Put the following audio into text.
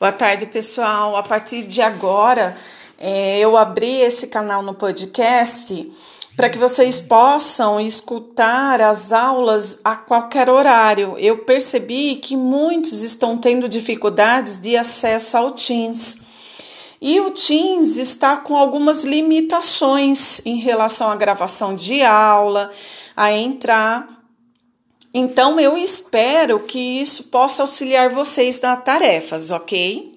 Boa tarde, pessoal. A partir de agora, é, eu abri esse canal no podcast para que vocês possam escutar as aulas a qualquer horário. Eu percebi que muitos estão tendo dificuldades de acesso ao Teams. E o Teams está com algumas limitações em relação à gravação de aula, a entrar. Então, eu espero que isso possa auxiliar vocês nas tarefas, ok?